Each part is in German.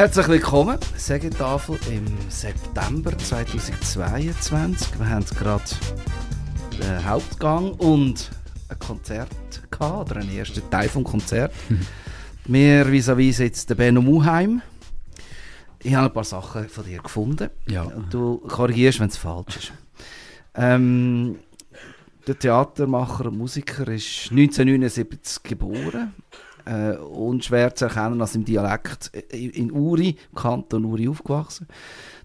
Herzlich willkommen, Sägetafel im September 2022. Wir haben gerade den Hauptgang und ein Konzert gehabt, oder einen ersten Teil vom Konzert. Mir vis-à-vis sitzt der Benno Muheim. Ich habe ein paar Sachen von dir gefunden. Ja. Und du korrigierst, wenn es falsch ist. Ähm, der Theatermacher und Musiker ist 1979 geboren. Äh, unschwer zu erkennen als im Dialekt in in Uri, im Kanton Uri aufgewachsen.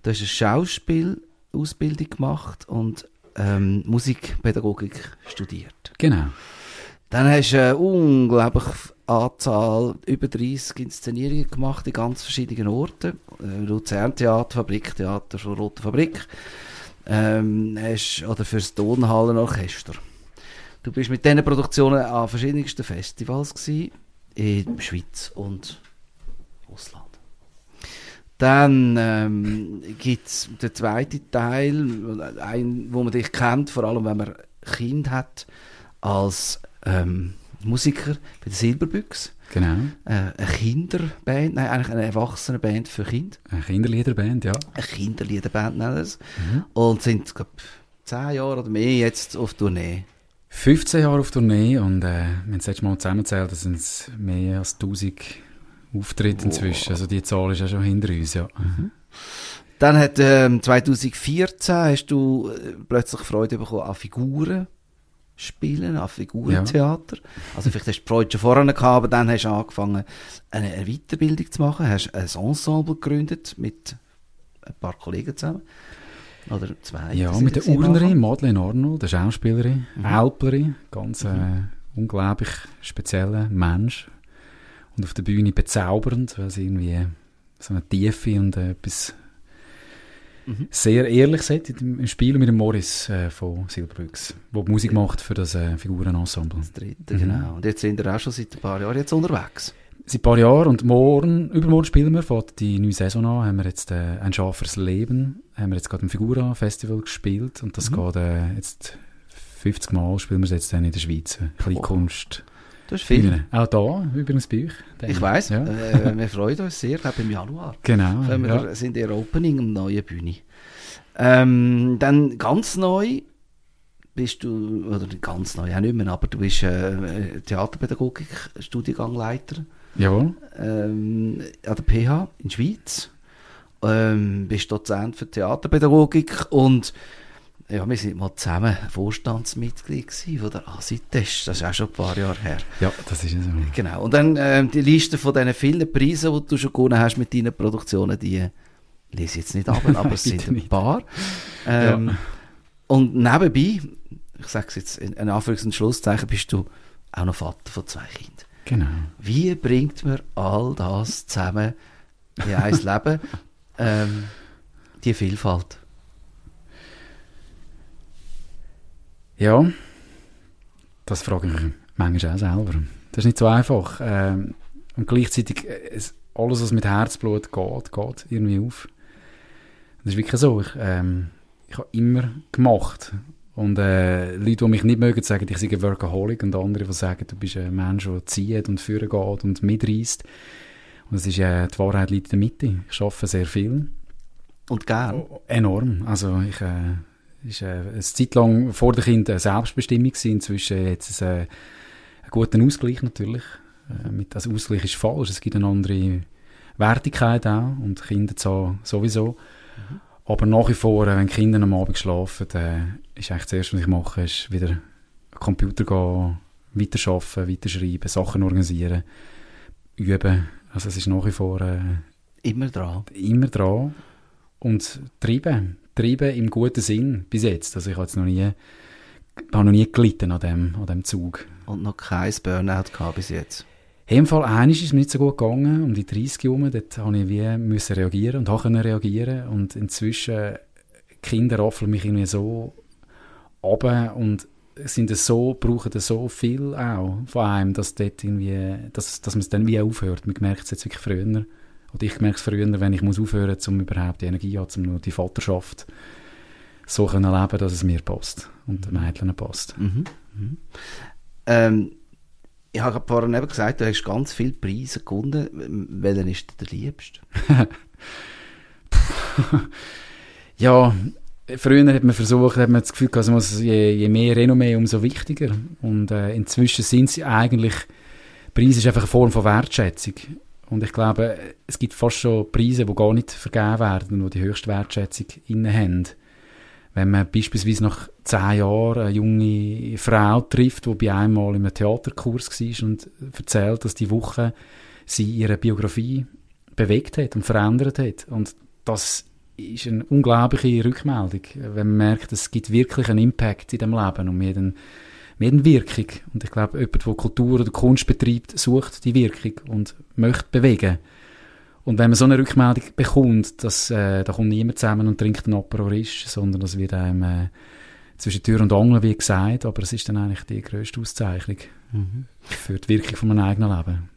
Du hast eine Schauspielausbildung gemacht und ähm, Musikpädagogik studiert. Genau. Dann hast du eine unglaubliche Anzahl, über 30 Inszenierungen gemacht in ganz verschiedenen Orten. Äh, Luzern Theater, Fabriktheater von Rote Fabrik. Ähm, hast, oder fürs Tonhallenorchester. Du bist mit diesen Produktionen an verschiedensten Festivals gewesen, in der Schweiz und Ausland. Dann ähm, gibt es den zweiten Teil, ein, wo man dich kennt, vor allem wenn man Kind hat, als ähm, Musiker bei der Silberbüchs. Genau. Äh, eine Kinderband, nein, eigentlich eine Erwachsenenband für Kinder. Eine Kinderliederband, ja. Eine Kinderliederband nennen es. Und sind, glaube zehn Jahre oder mehr jetzt auf Tournee. 15 Jahre auf Tournee und äh, wir haben das letzte Mal zusammengezählt, das sind es mehr als 1000 Auftritte inzwischen. Also die Zahl ist ja schon hinter uns, ja. Dann hat ähm, 2014 hast du äh, plötzlich Freude bekommen an Figuren spielen, an Figurentheater. Also vielleicht hast du die Freude schon vorher gehabt, aber dann hast du angefangen, eine, eine Weiterbildung zu machen, hast ein Ensemble gegründet mit ein paar Kollegen zusammen. Oder zwei. Ja, mit der Urnerin. Madeleine Arnold, der Schauspielerin, Älplerin, ganz äh, unglaublich spezieller Mensch. Und auf der Bühne bezaubernd, weil sie irgendwie so eine Tiefe und äh, etwas sehr Ehrliches hat im Spiel mit dem Morris äh, von Silberbüchs, der die Musik macht für das äh, Figurenensemble. Das dritte, genau. Und jetzt sind wir auch schon seit ein paar Jahren jetzt unterwegs. Seit ein paar Jahren und morgen, übermorgen spielen wir, fährt die neue Saison an, haben wir jetzt äh, «Ein Schafers Leben», haben wir jetzt gerade im Figura-Festival gespielt und das geht äh, jetzt 50 Mal, spielen wir es jetzt dann in der Schweiz, äh, Kleinkunst. Du hast viel. Auch da, übrigens bei euch. Ich weiss, Ja. äh, wir freuen uns sehr, glaube im Januar. Genau, wir ja. sind in der Opening am neuen Bühne. Ähm, dann ganz neu bist du, oder ganz neu, auch nicht mehr, aber du bist äh, Theaterpädagogik, Studiengangleiter Jawohl. ähm, an der PH in der Schweiz. Ähm, bist Dozent für Theaterpädagogik und ja, wir sind mal zusammen Vorstandsmitglied von der ASITES, das ist auch schon ein paar Jahre her. Ja, das ist es. so. Genau. Und dann ähm, die Liste von diesen vielen Preisen, die du schon gewonnen hast mit deinen Produktionen, die lese ich jetzt nicht ab, aber es sind ein paar. Ähm, Ja. Und nebenbei, ich sage es jetzt in, in Anführungs- und Schlusszeichen, bist du auch noch Vater von zwei Kindern. Genau. Wie bringt man all das zusammen in ein Leben? Ähm, die Vielfalt. Ja, das frage ich manchmal auch selber. Das ist nicht so einfach. Ähm, und gleichzeitig, äh, es, alles, was mit Herzblut geht, geht irgendwie auf. Das ist wirklich so. Ich, ähm, ich habe immer gemacht. Und äh, Leute, die mich nicht mögen, sagen, ich sei ein Workaholic. Und andere, die sagen, du bist ein Mensch, der zieht und führen geht und mitreißt. Das ist, äh, die Wahrheit liegt in der Mitte. Ich arbeite sehr viel. Und gern. Oh, enorm. Also ich äh, ist äh, eine Zeit lang vor den Kindern eine Selbstbestimmung gewesen. Inzwischen jetzt es, äh, einen guten Ausgleich natürlich. Äh, mit, also Ausgleich ist falsch. Es gibt eine andere Wertigkeit auch und Kinder so, sowieso. Aber nach wie vor, äh, wenn Kinder am Abend schlafen, äh, ist eigentlich das Erste, was ich mache, ist wieder am Computer gehen, weiterarbeiten, weiterschreiben, Sachen organisieren, üben. Also es ist nach wie vor äh, Immer dran. immer dran und treiben. Treiben im guten Sinn bis jetzt. Also ich habe jetzt noch nie, habe noch nie gelitten an dem, an dem Zug. Und noch kein Burnout gehabt bis jetzt. In dem Fall eines ist es mir nicht so gut gegangen, um die 30 herum, dort habe ich wie müssen reagieren und können reagieren und inzwischen Kinder raffeln mich irgendwie so runter und sind es so, brauchen das so viel auch von einem, dass dort irgendwie, dass, dass man es dann wie aufhört. Man merkt es jetzt wirklich früher. Oder ich merke es früher, wenn ich muss aufhören, um überhaupt die Energie zu haben, um nur die Vaterschaft so können leben, dass es mir passt und den Mädchen passt. Mhm. Mhm. Ähm, ich habe vorhin eben gesagt, du hast ganz viele Preise gewonnen. Welchen ist der liebste? ja, früher hat man versucht, hat man das Gefühl gehabt, also je, je mehr Renommee, umso wichtiger. Und äh, inzwischen sind sie eigentlich, Preis ist einfach eine Form von Wertschätzung. Und ich glaube, es gibt fast schon Preise, die gar nicht vergeben werden, die die höchste Wertschätzung inne haben. Wenn man beispielsweise nach zehn Jahren eine junge Frau trifft, die bei einmal in einem Theaterkurs war und erzählt, dass die Woche sie ihre Biografie bewegt hat und verändert hat. Und das ist eine unglaubliche Rückmeldung, wenn man merkt, es gibt wirklich einen Impact in dem Leben und wir haben, wir haben Wirkung. Und ich glaube, jemand, der Kultur oder Kunst betreibt, sucht die Wirkung und möchte bewegen. Und wenn man so eine Rückmeldung bekommt, dass, äh, da kommt niemand zusammen und trinkt einen Aperol sondern das wird einem äh, zwischen Tür und Angel, wie gesagt, aber es ist dann eigentlich die grösste Auszeichnung mhm. für die Wirkung von meinem eigenen Leben.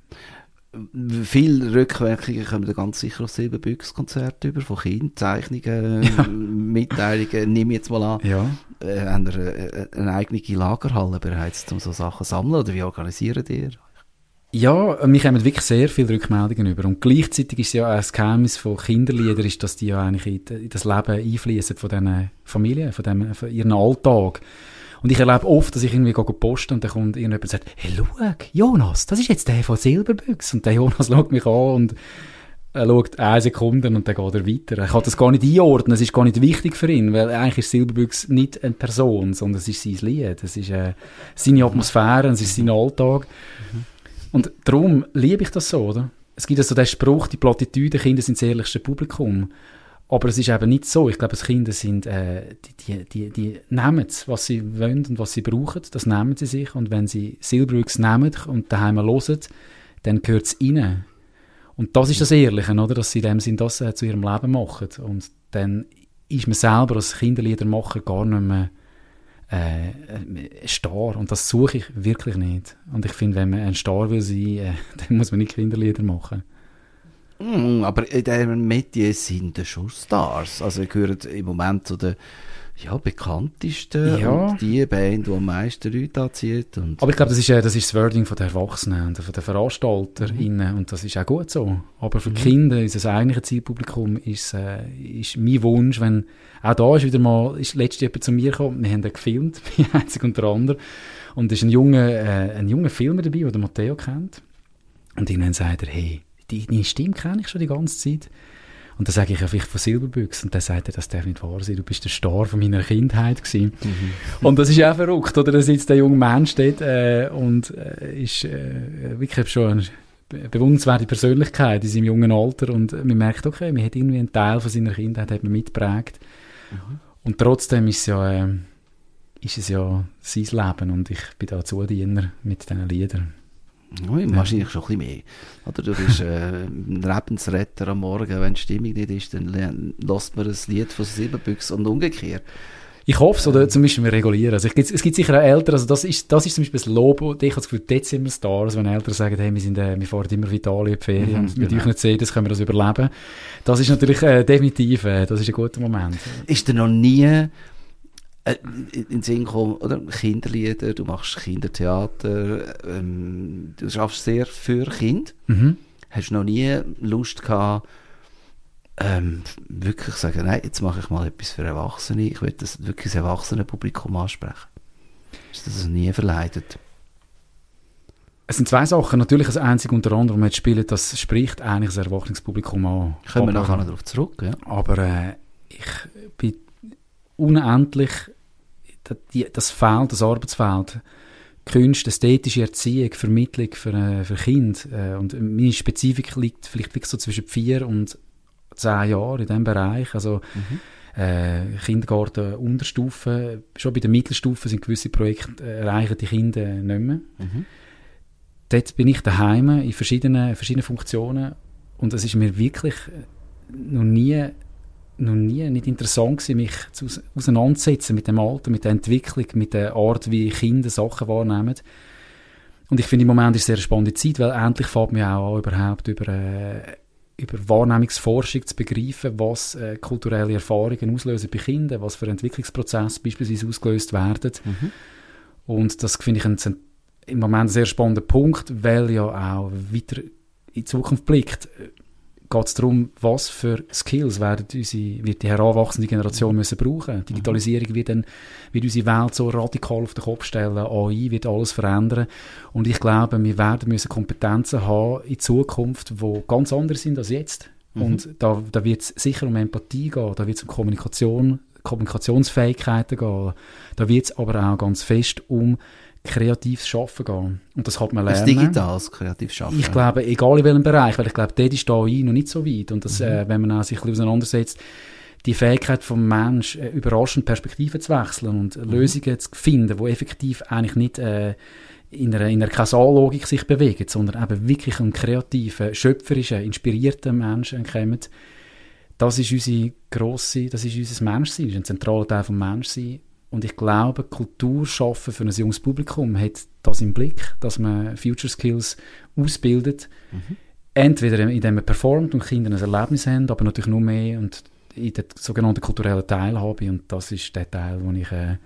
Viele Rückwirkungen kommen da ganz sicher aus Silberbüchs-Konzerten über, von Kindern, Zeichnungen, ja. Mitteilungen, nehme ich jetzt mal an. Ja. Äh, haben ihr eine, eine eigene Lagerhalle bereits, um so Sachen zu sammeln, oder wie organisieren ihr? Ja, wir kommen wirklich sehr viele Rückmeldungen über. Und gleichzeitig ist ja auch das Geheimnis von Kinderliedern, ist, dass die ja eigentlich in das Leben einfließen von diesen Familien, von, dem, von ihrem Alltag. Und ich erlebe oft, dass ich irgendwie gehe posten und dann kommt irgendjemand und sagt, hey, schau, Jonas, das ist jetzt der von Silberbüchs. Und der Jonas schaut mich an und er schaut eine Sekunde und dann geht er weiter. Er kann das gar nicht einordnen, es ist gar nicht wichtig für ihn, weil eigentlich ist Silberbüchs nicht eine Person, sondern es ist sein Lied, es ist äh, seine Atmosphäre, es ist sein Alltag. Mhm. Und darum liebe ich das so, oder? Es gibt also den Spruch, die Plattitüde, Kinder sind das ehrlichste Publikum. Aber es ist eben nicht so. Ich glaube, die Kinder sind, äh, die, die, die, die nehmen es, was sie wollen und was sie brauchen. Das nehmen sie sich. Und wenn sie Silberbrücks nehmen und daheim hören, dann gehört es ihnen. Und das ist das Ehrliche, oder? Dass sie in dem Sinn das äh, zu ihrem Leben machen. Und dann ist man selber als Kinderliedermacher gar nicht mehr äh, Star. Und das suche ich wirklich nicht. Und ich finde, wenn man ein Star will sein, äh, dann muss man nicht Kinderlieder machen. Mm, aber in diesem Medien sind schon Stars. Also ich gehöre im Moment zu den ja, bekanntesten ja. und die Band, die am meisten Leute anzieht. Und aber ich glaube, das ist, äh, das ist das Wording von den Erwachsenen und von den VeranstalterInnen mhm. und das ist auch gut so. Aber für mhm. Kinder, unser eigentliches Zielpublikum, ist, äh, ist mein Wunsch, wenn, auch da ist wieder mal, ist letztes jemand zu mir gekommen, wir haben den gefilmt, einzig unter anderem, und es ist ein junger, äh, ein junger Filmer dabei, den Matteo kennt. Und irgendwann sagt er, hey, deine Stimme kenne ich schon die ganze Zeit. Und dann sage ich einfach von Silberbüchs und dann sagt er, das darf nicht wahr sein, du bist der Star von meiner Kindheit gewesen. Mhm. Und das ist auch verrückt, oder? Da sitzt der junge Mensch dort äh, und äh, ist äh, wirklich schon eine bewundernswerte Persönlichkeit in seinem jungen Alter und man merkt, okay, man hat irgendwie einen Teil von seiner Kindheit hat man mitgeprägt. Mhm. Und trotzdem ist es ja, äh, ist es ja sein Leben und ich bin da Zudiener mit diesen Liedern. Ja, wahrscheinlich schon ein bisschen mehr. Oder du bist äh, ein Lebensretter am Morgen, wenn die Stimmung nicht ist, dann lässt man ein Lied von Silberbüchs und umgekehrt. Ich hoffe es, oder zumindest wir regulieren. Also ich, es gibt sicher auch Eltern, also das ist, das ist zum Beispiel das Lob, und ich habe das Gefühl, dort sind wir Stars, wenn Eltern sagen, hey, wir, sind, äh, wir fahren immer vital in die Ferien mhm, und mit genau. euch nicht sehen, das können wir das überleben. Das ist natürlich äh, definitiv, äh, das ist ein guter Moment. Ist dir noch nie äh, in den Sinn kommen, oder? Kinderlieder, du machst Kindertheater, ähm, du schaffst sehr für Kinder. Mhm. Hast du noch nie Lust gehabt, ähm, wirklich sagen, nein, jetzt mache ich mal etwas für Erwachsene, ich will das wirklich das erwachsene Publikum ansprechen. Ist das nie verleidet? Es sind zwei Sachen. Natürlich das Einzige unter anderem, jetzt spielen, das spricht eigentlich das Erwachungspublikum an. Kommen wir nachher noch darauf zurück, ja. Aber äh, ich bin unendlich das Feld, das Arbeitsfeld, Kunst, ästhetische Erziehung, Vermittlung für, äh, für Kinder. Äh, und meine Spezifik liegt vielleicht wirklich so zwischen vier und zehn Jahren in diesem Bereich. Also mhm. äh, Kindergarten, Unterstufe, schon bei der Mittelstufe sind gewisse Projekte, äh, erreichen die Kinder nicht mehr. Mhm. Dort bin ich daheim in verschiedenen, verschiedenen Funktionen und es ist mir wirklich noch nie noch nie nicht interessant gewesen, mich zu, auseinanderzusetzen mit dem Alter, mit der Entwicklung, mit der Art, wie Kinder Sachen wahrnehmen. Und ich finde, im Moment ist es eine sehr spannende Zeit, weil endlich fängt man auch an, überhaupt über, äh, über Wahrnehmungsforschung zu begreifen, was äh, kulturelle Erfahrungen auslösen bei Kindern, was für Entwicklungsprozesse beispielsweise ausgelöst werden. Mhm. Und das finde ich ein im Moment ein sehr spannender Punkt, weil ja auch weiter in die Zukunft blickt geht es darum, was für Skills werden unsere, wird die heranwachsende Generation müssen brauchen. Digitalisierung wird, dann, wird unsere Welt so radikal auf den Kopf stellen, AI wird alles verändern und ich glaube, wir werden müssen Kompetenzen haben in Zukunft, die ganz anders sind als jetzt. Mhm. Und da, da wird es sicher um Empathie gehen, da wird es um Kommunikation, Kommunikationsfähigkeiten gehen, da wird es aber auch ganz fest um kreatives Schaffen gehen. Und das hat man lernen. Das digitales kreatives Schaffen. Ich glaube, egal in welchem Bereich, weil ich glaube, dort ist da noch nicht so weit. Und das, mhm. äh, wenn man sich ein bisschen auseinandersetzt, die Fähigkeit vom Mensch äh, überraschend Perspektiven zu wechseln und mhm. Lösungen zu finden, die effektiv eigentlich nicht äh, in einer, in einer Kausallogik sich bewegen, sondern eben wirklich einen kreativen, schöpferischen, inspirierten Menschen kommen. Das ist unsere grosse, das ist unser Menschsein, das ist ein zentraler Teil vom Menschsein. Und ich glaube, Kultur schaffen für ein junges Publikum hat das im Blick, dass man Future Skills ausbildet. Mhm. Entweder indem man performt und Kinder ein Erlebnis haben, aber natürlich nur mehr und in der sogenannten kulturellen Teilhabe. Und das ist der Teil, wo ich äh,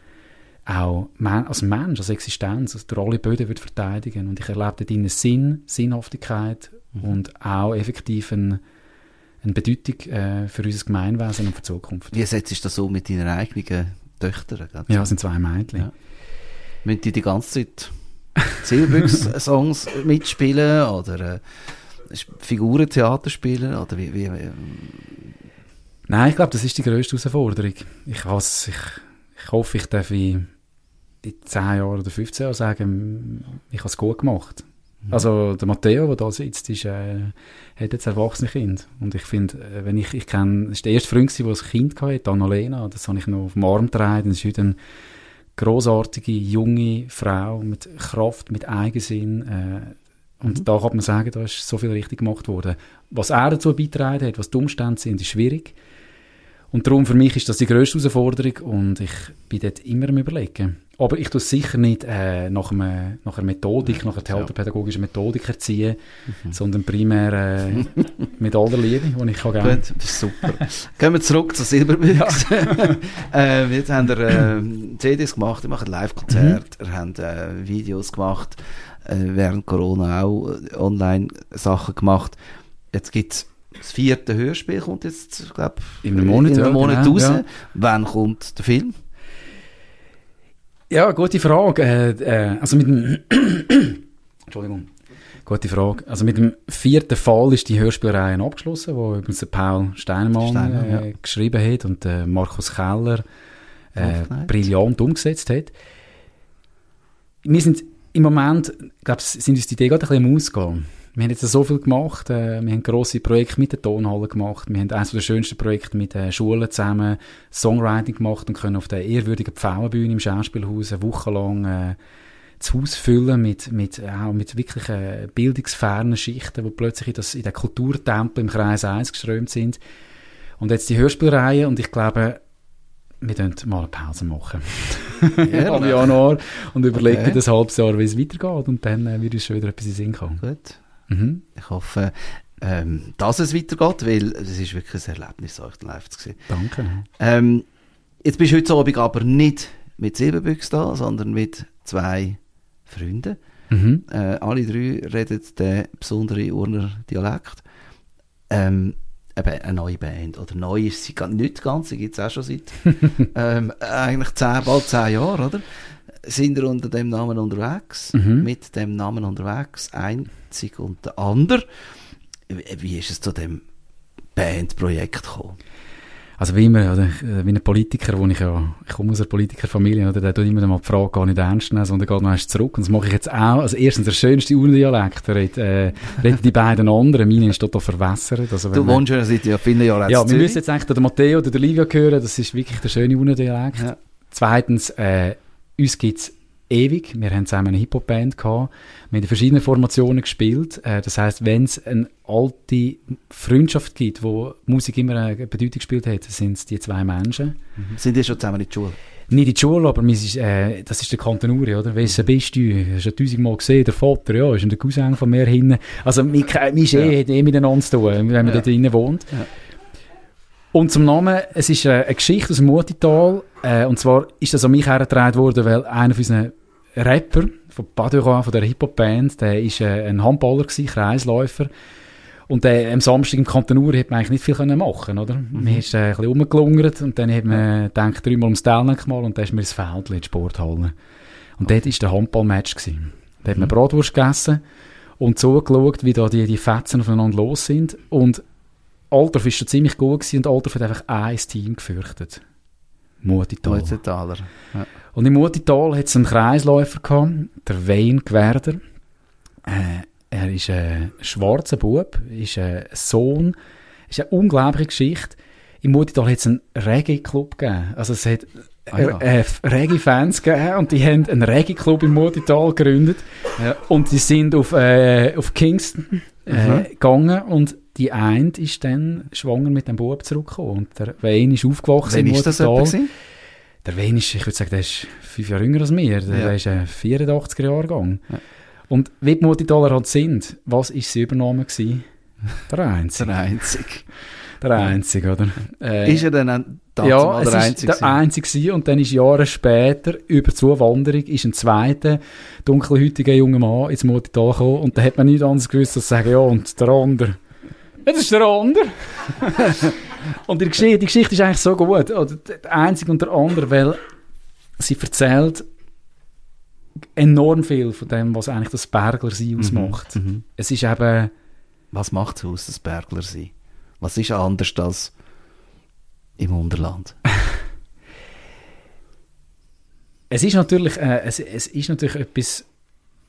auch als Mensch, als Existenz, als alle Böden würde verteidigen. Und ich erlebe dort einen Sinn, Sinnhaftigkeit mhm. und auch effektiv eine, eine Bedeutung äh, für unser Gemeinwesen und für die Zukunft. Wie setzt sich das so mit deiner eigenen Töchter. Ja, es sind zwei Mädchen. Ja. Müssen die die ganze Zeit Silberbüchs-Songs mitspielen oder äh, Figurentheater spielen? Oder wie, wie, wie? Nein, ich glaube, das ist die grösste Herausforderung. Ich, has, ich, ich hoffe, ich darf in 10 Jahren oder 15 Jahren sagen, ich habe es gut gemacht. Also der Matteo, der da sitzt, ist, äh, hat jetzt erwachsene Kind. Und ich finde, äh, wenn ich, ich kenne, das ist der erste Freund, der ein Kind hatte, Annalena, das habe ich noch auf dem Arm getragen. Das ist heute eine grossartige, junge Frau mit Kraft, mit Eigensinn. Äh, und mhm. da kann man sagen, da ist so viel richtig gemacht worden. Was er dazu beitragen hat, was die Umstände sind, ist schwierig. Und darum für mich ist das die grösste Herausforderung und ich bin dort immer am überlegen. Aber ich tue sicher nicht äh, nach, einem, nach einer Methodik, nach einer theaterpädagogischen Methodik erziehen, mhm. sondern primär äh, mit aller Liebe, die ich kann geben. Gut, das ist super. Gehen wir zurück zu Silberbüchs. Ja. äh, jetzt haben wir äh, CDs gemacht, ihr macht Live-Konzerte, mhm. ihr habt äh, Videos gemacht, äh, während Corona auch Online-Sachen gemacht. Jetzt gibt es das vierte Hörspiel kommt jetzt, glaube in einem Monat, in einem ja, Monat genau, raus. Ja. Wann kommt der Film? Ja, gute Frage. Äh, äh, also mit dem Entschuldigung. Gute Frage. Also mit dem vierten Fall ist die Hörspielreihe abgeschlossen, wo übrigens Paul Steinemann Steiner, äh, ja. geschrieben hat und äh, Markus Keller äh, brillant umgesetzt hat. Wir sind im Moment, glaube sind uns die Idee gerade ein bisschen am Ausgehen wir haben jetzt so viel gemacht. Äh, wir haben grosse Projekte mit der Tonhalle gemacht. Wir haben eines der schönsten Projekte mit den Schulen zusammen Songwriting gemacht und können auf der ehrwürdigen Pfauenbühne im Schauspielhaus eine Woche lang äh, das Haus füllen mit, mit, auch mit wirklich äh, bildungsfernen Schichten, die plötzlich in, das, in den Kulturtempel im Kreis 1 geströmt sind. Und jetzt die Hörspielreihe und ich glaube, wir können mal eine Pause machen. Ja, Im Januar und überlegen okay. das halbes Jahr, wie es weitergeht und dann äh, wird uns schon wieder etwas in den Sinn kommen. Gut. Mhm. Ich hoffe, ähm, dass es weitergeht, weil es ist wirklich ein Erlebnis, euch live zu sehen. Danke. Ähm, jetzt bist du heute Abend aber nicht mit Silberbüchs da, sondern mit zwei Freunden. Mhm. Äh, alle drei reden den besonderen Urner Dialekt. Ähm, eben eine neue Band. Oder neu ist sie nicht ganz, sie gibt es auch schon seit ähm, eigentlich zehn, bald zehn Jahren, oder? Sind ihr unter dem Namen unterwegs? Mhm. Mit dem Namen unterwegs? Ein einzig und der andere. Wie ist es zu dem Bandprojekt gekommen? Also wie immer, oder, äh, wie ein Politiker, wo ich ja, ich komme aus einer Politikerfamilie, oder, der tut immer mal die Frage gar nicht ernst nehmen, sondern geht noch erst zurück. Und das mache ich jetzt auch. Also erstens, der schönste Urdialekt, redet, äh, reden die beiden anderen, meine ist total verwässert. Also, du wohnst ja seit ja vielen Jahren Ja, wir müssen jetzt eigentlich den Matteo oder den Livia hören, das ist wirklich der schöne Urdialekt. Ja. Zweitens, äh, uns gibt's ewig. Wir haben zusammen eine Hip-Hop-Band gehabt. Wir haben in verschiedenen Formationen gespielt. Äh, das heißt, wenn es eine alte Freundschaft gibt, wo Musik immer eine Bedeutung gespielt hat, sind es die zwei Menschen. Mhm. Sind die schon zusammen in der Schule? Nicht in der Schule, aber ist, äh, das ist der Kanton Uri, oder? Wessen bist du? Hast du tausendmal gesehen, der Vater, ja, ist ein Cousin von mir hinten. Also, mein ja. eh eh miteinander zu tun, wenn man ja. da drinnen wohnt. Ja. Und zum Namen, es ist eine Geschichte aus dem Mutital, äh, und zwar ist das an mich hergetragen worden, weil einer von unseren Rapper, von Baduran, von der Hip-Hop-Band, der ist äh, ein Handballer gewesen, Kreisläufer. Und äh, am Samstag im Kanton Ur hätte man eigentlich nicht viel können machen oder? Mhm. Man ist äh, ein bisschen rumgelungert und dann hat man gedacht, dreimal ums Teilneckmal und dann ist mir ins Feld in die Sporthalle. Und dort war der Handballmatch. Gewesen. Da hat man mhm. Bratwurst gegessen und zugeschaut, wie da die, die Fetzen aufeinander los sind. Und Altdorf war schon ziemlich gut gewesen und Altdorf hat einfach ein Team gefürchtet. Mutital. Mutitaler. Ja. Und im Mutital hat es einen Kreisläufer gehabt, der Wayne Gwerder. Äh, er ist ein schwarzer Bub, ist ein Sohn, ist eine unglaubliche Geschichte. Im Mutital hat es einen Reggae-Club gegeben. Also es hat ah, ja. äh, Reggae-Fans gegeben und die haben einen Reggae-Club im Mutital gegründet. Ja. Und die sind auf, äh, auf Kingston äh, mhm. gegangen und die eine ist dann schwanger mit dem Bub zurückgekommen. Und der Wayne ist aufgewachsen Wann ist. Das der Wayne ist, ich würde sagen, der ist fünf Jahre jünger als mir. Der, ja. der ist ein 84er-Jahrgang. Ja. Und wie die Multitaler halt sind, was war sie übernommen gewesen? Der Einzige. der Einzige. Der Einzige, oder? Äh, ist er dann dazu ja, der Einzige? der Einzige und dann ist Jahre später, über Zuwanderung, ist ein zweiter dunkelhäutiger junger Mann ins Multital gekommen und da hat man nicht anders gewusst, als zu sagen, ja, und der andere. Das ist der andere. und die Geschichte, die Geschichte ist eigentlich so gut, oder der Einzige und der andere, weil sie erzählt, enorm viel von dem, was eigentlich das Bergler-Sein mhm, ausmacht. Mhm, es ist eben... Was macht es aus, das Bergler-Sein? Was ist anders als im Unterland? es ist natürlich, äh, es, es ist natürlich etwas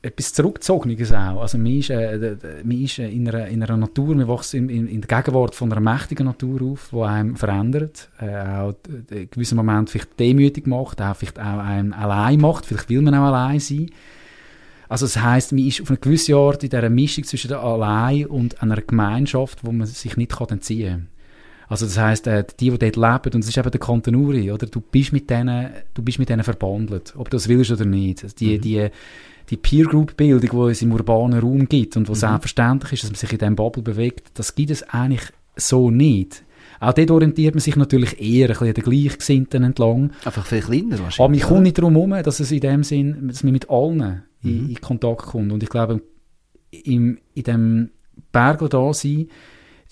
etwas Zurückgezogenes auch. Also man ist, äh, man ist äh, in, einer, in einer Natur, man wächst in, in, in, der Gegenwart von einer mächtigen Natur auf, die einem verändert, äh, auch in gewissen Moment vielleicht demütig macht, auch vielleicht auch einen allein macht, vielleicht will man auch allein sein. Also das heisst, man ist auf eine gewisse Art in dieser Mischung zwischen der Allein und einer Gemeinschaft, wo man sich nicht entziehen kann. Also das heisst, äh, die, die dort leben, und das ist eben der Kontinuri, oder? Du bist mit denen, du bist mit denen verbandelt, ob du das willst oder nicht. Die, mhm. die, die Peer Group Bildung, die es im urbanen Raum gibt und wo mhm. selbstverständlich ist, dass man sich in diesem Bubble bewegt, das gibt es eigentlich so nicht. Auch dort orientiert man sich natürlich eher ein bisschen an den Gleichgesinnten entlang. Einfach viel kleiner wahrscheinlich. Aber man kommt nicht darum herum, dass es in dem Sinn, dass man mit allen mhm. in, in, Kontakt kommt. Und ich glaube, im, in dem Bergl da sein,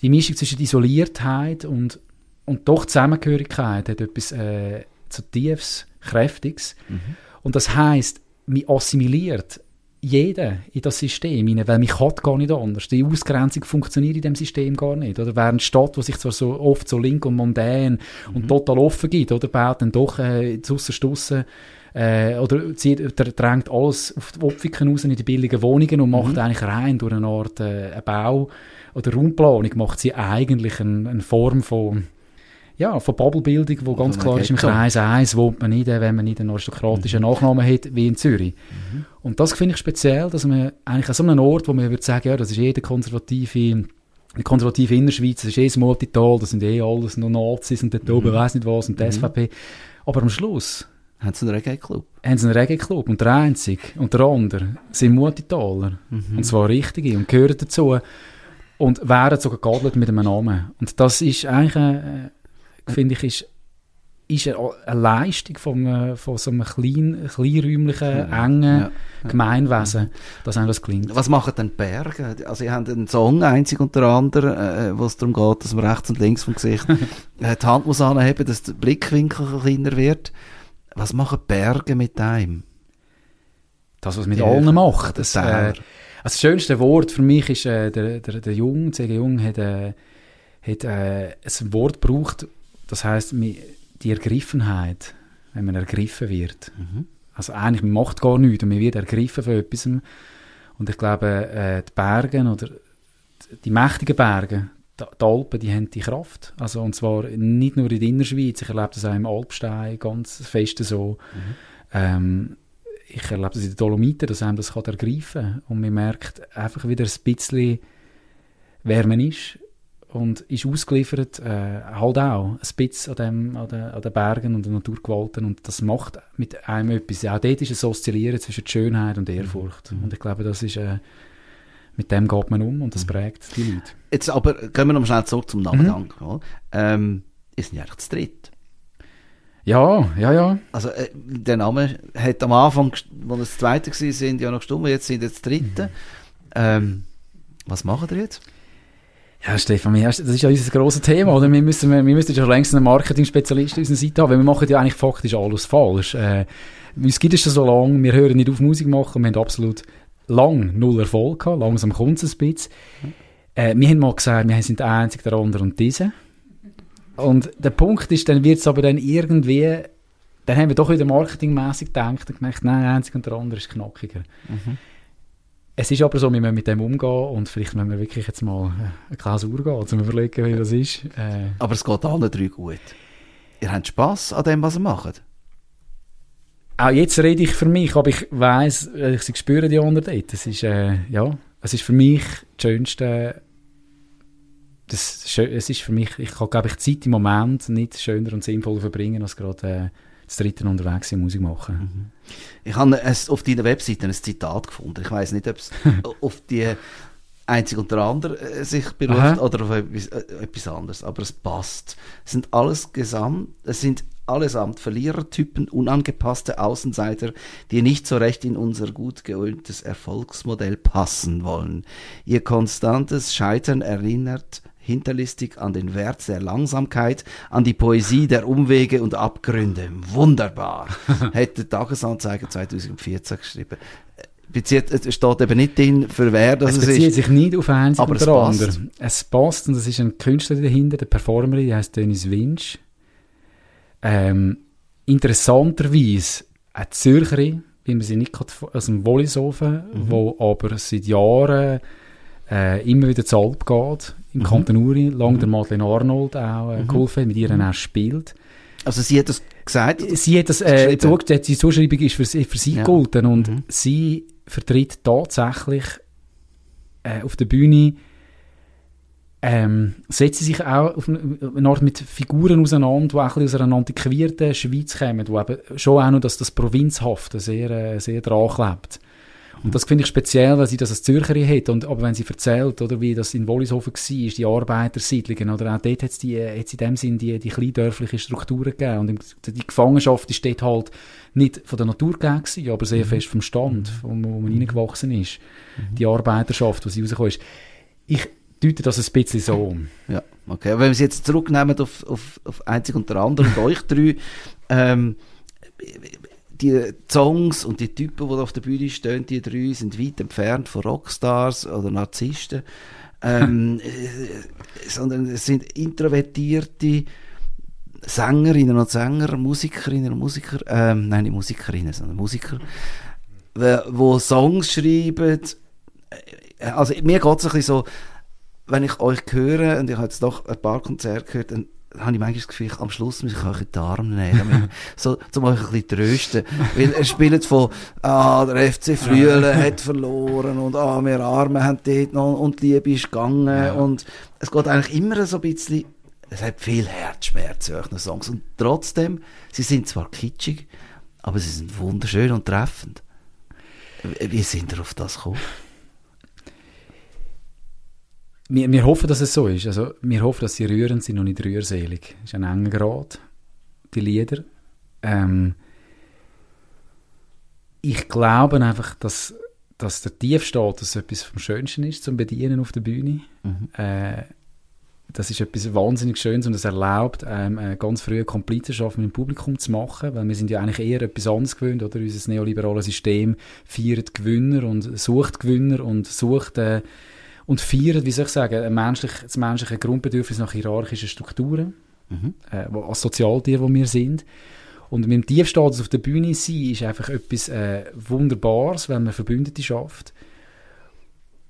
die Mischung zwischen Isoliertheit und, und doch Zusammengehörigkeit hat etwas äh, zutiefst Kräftiges. Mhm. Und das heißt man assimiliert jeden in das System hinein, weil mich hat gar nicht anders. Die Ausgrenzung funktioniert in dem System gar nicht. Oder während eine Stadt, die sich zwar so oft so link und mondän mhm. und total offen gibt, oder baut dann doch äh, zu äh, oder zieht, drängt alles auf die Opfiken raus in die billigen Wohnungen und macht mhm. eigentlich rein durch eine Art äh, Bau oder Raumplanung macht sie eigentlich eine, eine Form von ja, von Bubblebildung, wo ganz klar ist, im Kreis 1 wohnt man nicht, wenn man nicht einen aristokratischen mhm. Nachnamen hat, wie in Zürich. Mhm. Und das finde ich speziell, dass man eigentlich an so einem Ort, wo man würde sagen, ja, das ist jeder konservative die konservative Innerschweiz, das ist eh das Multital, das sind eh alles nur Nazis und dort mhm. oben weiss nicht was und die mhm. SVP. Aber am Schluss haben sie einen Reggae-Club? Haben sie einen Reggae-Club und der einzige und der andere sind Multitaler. Mhm. Und zwar richtige und gehören dazu und werden sogar geadelt mit einem Namen. Und das ist eigentlich eine, finde ich, ist, ist eine, Leistung von, äh, von so einem klein, kleinräumlichen, ja. engen ja. Gemeinwesen, dass einem das gelingt. Was machen denn die Berge? Also, ihr habt einen Song, einzig unter anderem, äh, wo es darum geht, dass man rechts und links vom Gesicht äh, die Hand muss anheben, dass der Blickwinkel kleiner wird. Was machen Berge mit einem? Das, was mit ja, allen macht. Das, äh, also das schönste Wort für mich ist, äh, der, der, der Jung, C.G. Jung, hat, äh, hat äh, ein Wort gebraucht, das heißt, die Ergriffenheit, wenn man ergriffen wird. Mhm. Also eigentlich, man macht gar nichts und man wird ergriffen von etwas. Und ich glaube, äh, die Berge oder die mächtigen Berge, die Alpen, die haben die Kraft. Also, und zwar nicht nur in der Innerschweiz, ich erlebe das auch im Alpstein ganz fest so. Mhm. Ähm, ich erlebe das in den Dolomiten, dass einem das kann ergreifen kann. Und man merkt einfach wieder ein bisschen, wer man ist und ist ausgeliefert, äh, halt auch ein bisschen an, dem, an, den, an den Bergen und den Naturgewalten und das macht mit einem etwas. Auch dort ist es Oszillieren zwischen Schönheit und Ehrfurcht mhm. und ich glaube, das ist, äh, mit dem geht man um und das mhm. prägt die Leute. Jetzt aber, kommen wir noch schnell zurück zum Nachgang. Mhm. Ähm, ist nicht eigentlich zu dritt? Ja, ja, ja. Also äh, der Name hat am Anfang, wo es das zweite war, sind ja noch gestummt, jetzt sind jetzt dritte. Mhm. Ähm, was machen wir jetzt? Ja, Stefan, das ist ja unser grosses Thema, oder? Wir müssen, wir müssen schon längst einen Marketing-Spezialist auf unserer Seite haben, weil wir machen ja eigentlich faktisch alles falsch. Äh, uns gibt es schon so lange, wir hören nicht auf Musik machen, wir haben absolut lang null Erfolg gehabt, langsam kommt es ein bisschen. Äh, wir haben mal gesagt, wir sind der Einzige, der andere und diese. Und der Punkt ist, dann wird es aber dann irgendwie, dann haben wir doch wieder marketingmäßig gedacht und gemerkt, nein, der Einzige und der andere ist knackiger. Mhm. Es ist aber so, wir müssen mit dem umgehen und vielleicht müssen wir wirklich jetzt mal eine Klausur gehen, um zu überlegen, wie das ist. Äh. Aber es geht allen drei gut. Ihr habt Spass an dem, was ihr macht? Auch jetzt rede ich für mich, aber ich weiss, ich spüre die anderen dort. Es ist, äh, ja, es ist für mich das Schönste, das, es ist für mich, ich kann, glaube ich, Zeit im Moment nicht schöner und sinnvoller verbringen, als gerade äh, das dritte unterwegs in Musik machen. Mhm. Ich habe auf deiner Webseite ein Zitat gefunden. Ich weiß nicht, ob es auf die einzig unter anderem äh, sich beruft Aha. oder auf etwas, äh, etwas, anderes, aber es passt. Es sind alles gesamt, es sind allesamt Verlierertypen, unangepasste Außenseiter, die nicht so recht in unser gut geöltes Erfolgsmodell passen wollen. Ihr konstantes Scheitern erinnert hinterlistig an den Wert der Langsamkeit, an die Poesie der Umwege und Abgründe. Wunderbar, hätte Tagesanzeiger 2014 geschrieben. Bezieht, es steht eben nicht drin, für wer das es bezieht ist. sich nicht auf eins aber oder andere. Es passt und es ist ein Künstler dahinter, der Performerin, die heißt Dennis Winch. Ähm, interessanterweise eine Zürcherin, wie man sie nicht aus dem Wollishofen, mhm. wo aber seit Jahren äh, immer wieder zu Alp geht, im mhm. Kanton Uri, lang mhm. der Madeleine Arnold auch äh, mhm. geholfen, mit ihr mhm. auch spielt. Also sie hat das gesagt? Sie hat das, äh, zugesagt, die Zuschreibung ist für, für sie ja. gelten und mhm. sie vertritt tatsächlich äh, auf der Bühne ähm, setzt sie sich auch auf eine Art mit Figuren auseinander, die auch ein aus einer antiquierten Schweiz kommen, wo eben schon auch noch das, das Provinzhafte sehr, äh, sehr dran klebt. Und das finde ich speziell, weil sie das als Zürcherin hat. Und, aber wenn sie erzählt, oder wie das in Wollishofen war, die Arbeitersiedlungen, oder auch dort hat es in dem Sinn die, die kleindörfliche Strukturen gegeben. Und die Gefangenschaft ist dort halt nicht von der Natur gegeben, aber sehr mhm. fest vom Stand, wo, wo man mhm. reingewachsen ist. Mhm. Die Arbeiterschaft, die sie rausgekommen ist. Ich deute das ein bisschen so um. Ja, okay. Wenn wir es jetzt zurücknehmen auf, auf, auf einzig unter anderem und euch drei, ähm, die Songs und die Typen, die auf der Bühne stehen, die drei, sind weit entfernt von Rockstars oder Narzissten, ähm, äh, sondern es sind introvertierte Sängerinnen und Sänger, Musikerinnen und Musiker, ähm, nein, nicht Musikerinnen, sondern Musiker, die Songs schreiben. Äh, also mir geht es ein bisschen so, wenn ich euch höre, und ich habe jetzt doch ein paar Konzerte gehört, dann habe ich manchmal das Gefühl, am Schluss muss ich euch in die Arme nehmen, so, um euch ein bisschen trösten. Weil er spielt von, ah, der FC Frühlen hat verloren und ah, wir Arme haben dort noch und die Liebe ist gegangen ja. und es geht eigentlich immer so ein bisschen, es hat viel Herzschmerz in euren Songs und trotzdem, sie sind zwar kitschig, aber sie sind wunderschön und treffend. Wie sind ihr auf das gekommen? Wir, wir hoffen, dass es so ist. Also, wir hoffen, dass sie rührend sind und nicht rührselig. Das ist ein enger Grad, die Lieder. Ähm, ich glaube einfach, dass, dass der Tiefstatus etwas vom Schönsten ist zum Bedienen auf der Bühne. Mhm. Äh, das ist etwas wahnsinnig Schönes und es erlaubt, ähm, eine ganz frühe Komplizenschaft mit dem Publikum zu machen, weil wir sind ja eigentlich eher etwas anderes gewöhnt, oder? Unser neoliberales System feiert Gewinner und sucht Gewinner und sucht äh, und feiern, wie soll ich sagen, ein menschlich, das menschliche Grundbedürfnis nach hierarchischen Strukturen, mhm. äh, als Sozialtier, wo wir sind. Und mit dem Tiefstatus auf der Bühne sein, ist einfach etwas äh, Wunderbares, weil man Verbündete schafft.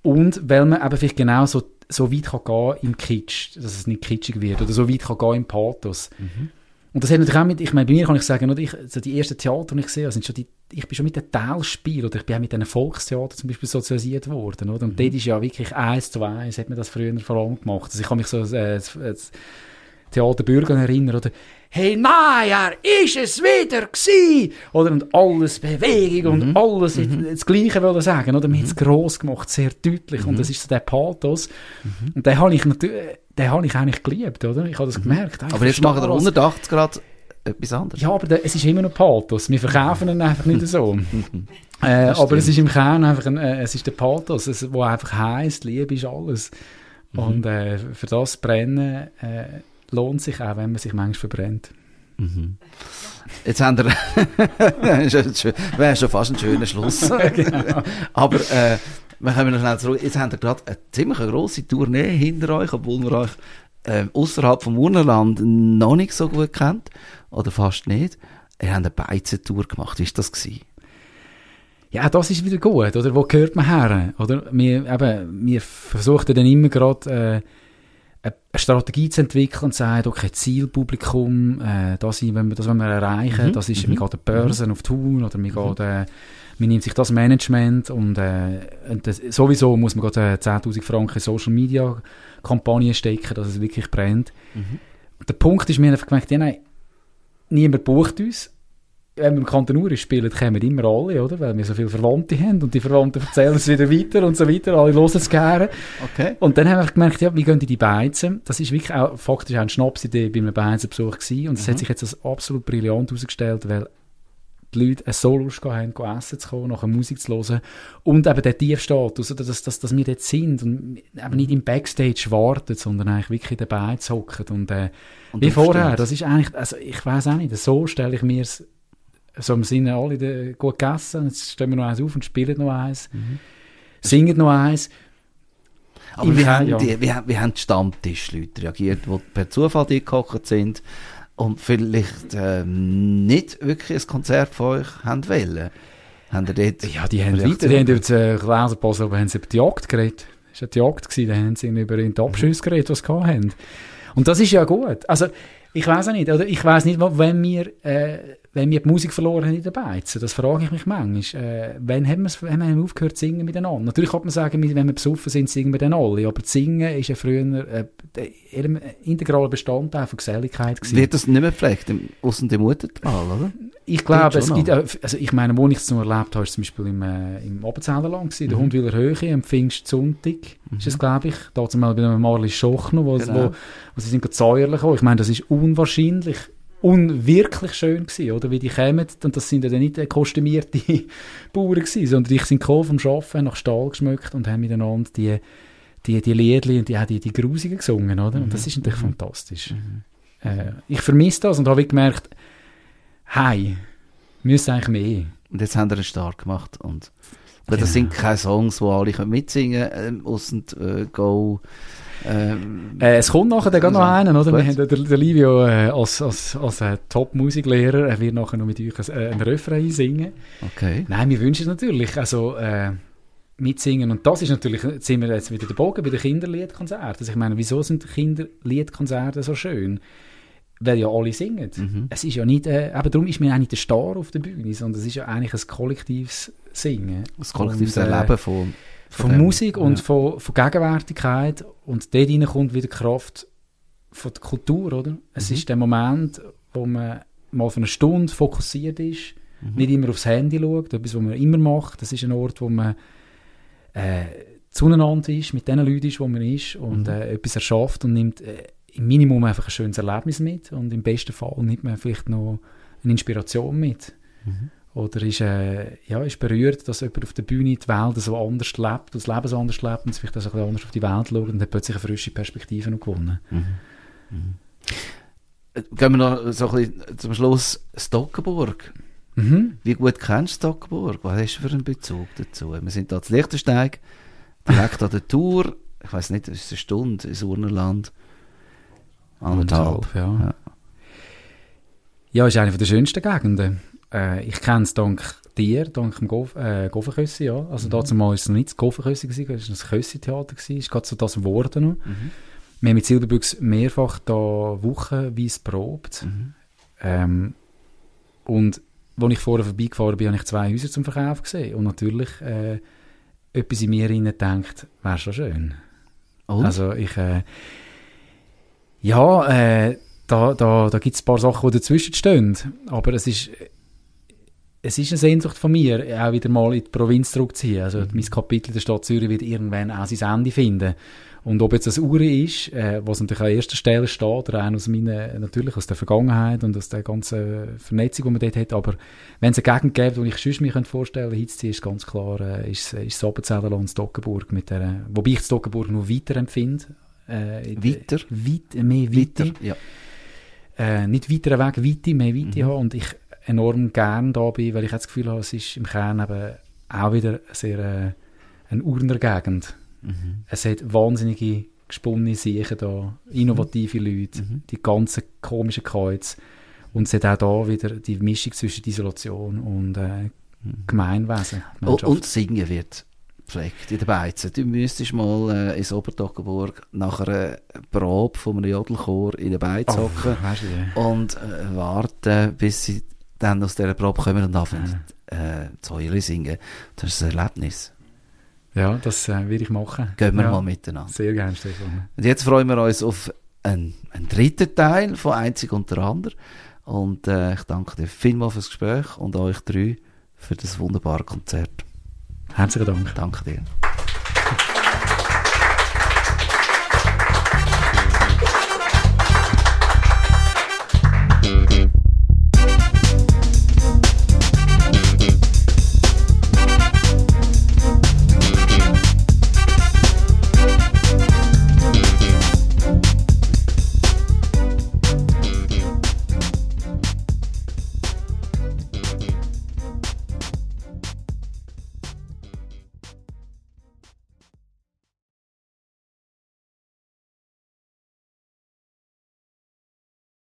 Und weil man eben vielleicht genau so, so weit kann gehen im Kitsch, dass es nicht kitschig wird, oder so weit kann gehen im Pathos. Mhm. Und das hat natürlich auch mit, ich meine, bei mir kann ich sagen, oder ich, also die ersten Theater, die ich sehe, sind schon die, ich bin schon mit den Teilspielen, oder ich bin auch mit den Volkstheater zum Beispiel sozialisiert worden, oder? Und mhm. dort ist ja wirklich eins zu eins, hat man das früher vor allem gemacht. Also ich kann mich so, äh, Theater Bürger erinnern, oder? Hey, nein, er ist es wieder gewesen! Oder, und alles Bewegung und mhm. alles mhm. das Gleiche wollen sagen, oder? Mhm. hat es gross gemacht, sehr deutlich, und mhm. das ist so der Pathos. Mhm. Und den habe ich natürlich, den habe ich eigentlich geliebt, oder? Ich habe das mhm. gemerkt. Aber jetzt machen wir 180 Grad etwas anderes. Ja, aber da, es ist immer noch Pathos. Wir verkaufen ihn einfach nicht so. äh, aber es ist im Kern einfach ein, äh, es ist der Pathos, es, wo einfach heisst, Liebe ist alles. Mhm. Und äh, für das Brennen äh, lohnt sich auch, wenn man sich manchmal verbrennt. Mhm. Jetzt haben wir, wäre schon fast ein schöner Schluss. genau. Aber äh, wir kommen noch schnell zurück. Jetzt habt ihr gerade eine ziemlich grosse Tournee hinter euch, obwohl wir euch äh, außerhalb vom Urnerland noch nicht so gut kennt. Oder fast nicht. Ihr habt eine Beizentour gemacht. Wie war das? Gewesen? Ja, das ist wieder gut, oder? Wo gehört man her? Oder? Wir, eben, wir versuchen dann immer gerade, äh, eine Strategie zu entwickeln und sagen, okay, Zielpublikum, äh, das, wenn wir, das wollen wir erreichen, mhm. das ist, mhm. wir gehen Börsen mhm. auf Tun oder wir mhm. gehen, äh, man nimmt sich das Management und, äh, und das, sowieso muss man gerade äh, 10'000 Franken Social Media Kampagne stecken, dass es wirklich brennt. Mhm. Der Punkt ist, wir haben einfach gemerkt, ja, nein, niemand bucht uns, wenn wir im Kanton Uri spielen, kommen immer alle, oder? Weil wir so viele Verwandte haben und die Verwandten erzählen es wieder weiter und so weiter. Alle hören es gerne. Okay. Und dann haben wir gemerkt, ja, wie gehen die Beizen? Das ist wirklich auch, faktisch auch eine Schnapsidee bei einem Beizenbesuch gewesen. Und es mhm. hat sich jetzt als absolut brillant herausgestellt, weil die Leute so Lust haben, essen zu kommen, nachher Musik zu hören. Und eben der Tiefstatus, oder dass, dass, dass wir dort sind und eben nicht im Backstage warten, sondern eigentlich wirklich dabei hocken. Und, äh, und wie vorher, das ist eigentlich, also ich weiß auch nicht, so stelle ich mir es so, wir sind alle gut gegessen, jetzt stehen wir noch eins auf und spielen noch eins, mhm. singen noch eins. Aber wie haben, die, wie, wie haben die Stammtischleute reagiert, die per Zufall gekocht sind und vielleicht äh, nicht wirklich ein Konzert von euch haben wollen? Haben die dort ja, die haben, die, die haben über die Leserpause aber haben sie über die Jagd geredet. Es war die Jagd, da haben sie über die Abschüsse geredet, die sie hatten. Und das ist ja gut. Also, ich weiß auch nicht, oder ich weiß nicht, wenn wir, äh, wenn wir die Musik verloren haben in der Beizen, das frage ich mich manchmal. Äh, wann haben, haben wir aufgehört zu singen miteinander? Natürlich kann man sagen, wenn wir besoffen sind, singen wir dann alle, aber Singen ist ja früher äh, ein integraler Bestandteil von Geselligkeit gewesen. Wird das nicht mehr gepflegt, aus dem Muttertal, oder? Ich glaube, es gibt, also ich meine, wo ich es noch erlebt habe, ist zum Beispiel im, äh, im Oberzellerland gewesen, mhm. der Hundwiller Höhe, am Pfingstsonntag, mhm. ist es, glaube ich, da mal bei Marli Schochner, wo, genau. wo, wo sie sind gesäuerlich gekommen. Ich meine, das ist unwahrscheinlich unwirklich schön gewesen, oder? Wie die kämen, und das sind ja dann nicht kostümierte Bauern gewesen, sondern die sind gekommen vom Arbeiten, nach Stahl geschmückt und haben miteinander die, die, die Liedli und die haben die, die Grusigen gesungen, oder? Und das ist natürlich mhm. fantastisch. Mhm. Äh, ich vermisse das und habe gemerkt, hey, müssen eigentlich mehr. Und jetzt haben wir einen Start gemacht und aber das sind keine Songs, die alle mitsingen können, ähm, ausser äh, Go ähm, äh, es kommt nachher dann noch einen, oder? Wir haben den, den Livio äh, als, als, als äh, Top-Musiklehrer, er wird nachher noch mit euch ein, äh, ein Refrain singen. Okay. Nein, wir wünschen es natürlich, also äh, mitsingen und das ist natürlich, jetzt sind wir jetzt wieder der Bogen bei den Kinderliedkonzerten. Also ich meine, wieso sind Kinderliedkonzerte so schön? Weil ja alle singen. Mhm. Es ist ja nicht, äh, eben darum ist mir nicht der Star auf der Bühne, sondern es ist ja eigentlich ein kollektives Singen. Ein kollektives und, äh, Erleben von von, von Musik und ja. von, von Gegenwärtigkeit und dort kommt wieder die Kraft von der Kultur, oder? Es mhm. ist der Moment, wo man mal für eine Stunde fokussiert ist, mhm. nicht immer aufs Handy schaut, etwas, was man immer macht. Das ist ein Ort, wo man äh, zueinander ist, mit den Leuten ist, wo man ist und mhm. äh, etwas erschafft und nimmt äh, im Minimum einfach ein schönes Erlebnis mit und im besten Fall nimmt man vielleicht noch eine Inspiration mit. Mhm. Oder ist, äh, ja, ist berührt, dass jemand auf der Bühne die Welt so anders lebt, das Leben so anders lebt und vielleicht auch so ein bisschen anders auf die Welt schaut und hat plötzlich eine frische Perspektive noch gewonnen. Mhm. Mhm. Gehen wir noch so ein bisschen zum Schluss Stockenburg. Mhm. Wie gut kennst du Stockenburg? Was hast du für einen Bezug dazu? Wir sind da zu Liechtensteig, direkt an der Tour. Ich weiß nicht, es ist eine Stunde ins Urnerland. Anderthalb, ja. ja. Ja, ist eine der schönsten Gegenden. Äh, ich kenne es dank dir, dank dem Gof, äh, ja. Also mhm. dazu mal ist es noch nicht das Gofenküssi gewesen, es war ein Küssi-Theater gewesen, ist gerade so das geworden noch. Mhm. Wir haben mit Silberbüchs mehrfach da wochenweise probt. Mhm. Ähm, und als ich vorher vorbeigefahren bin, habe ich zwei Häuser zum Verkauf gesehen. Und natürlich äh, etwas in mir rein denkt, wäre schon schön. Oh. Also ich, äh, ja, äh, da, da, da gibt es ein paar Sachen, die dazwischen stehen. Aber es ist, es ist eine Sehnsucht von mir, auch wieder mal in die Provinz zurückzuziehen. Also mhm. mein Kapitel der Stadt Zürich wird irgendwann auch sein Ende finden. Und ob jetzt das Uri ist, äh, was natürlich an erster Stelle steht, rein aus meiner, natürlich aus der Vergangenheit und aus der ganzen Vernetzung, die man dort hat, aber wenn es eine Gegend gäbe, die ich sonst mir vorstellen könnte, Hitzti ist ganz klar, äh, ist, ist das Appenzeller und Stockenburg mit der, wobei ich Stockenburg noch weiter empfinde. Äh, weiter? Weit, mehr weiter. weiter ja. Äh, nicht weiter Weg, Weite, mehr Weite mhm. haben und ich enorm gern da bin, weil ich das Gefühl habe, es ist im Kern eben auch wieder sehr äh, eine Urner Gegend. Mhm. Es hat wahnsinnige gesponnene Siechen da, innovative mhm. Leute, mhm. die ganzen komischen Kreuz. Und es hat auch da wieder die Mischung zwischen Isolation und äh, mhm. Gemeinwesen. Und, und Singen wird gepflegt in den Beizen. Du müsstest mal äh, ins Obertoggenburg nach einer Probe von einem Jodelchor in den Beiz oh, hocken und äh, warten, bis sie dann aus dieser Probe kommen und anfangen äh, zu singen. Das ist ein Erlebnis. Ja, das äh, will ich machen. Gehen wir ja. mal miteinander. Sehr gerne, Stefan. Und jetzt freuen wir uns auf einen, einen dritten Teil von Einzig unter anderem. Und äh, ich danke dir vielmals fürs Gespräch und euch drei für das wunderbare Konzert. Herzlichen Dank. Danke dir.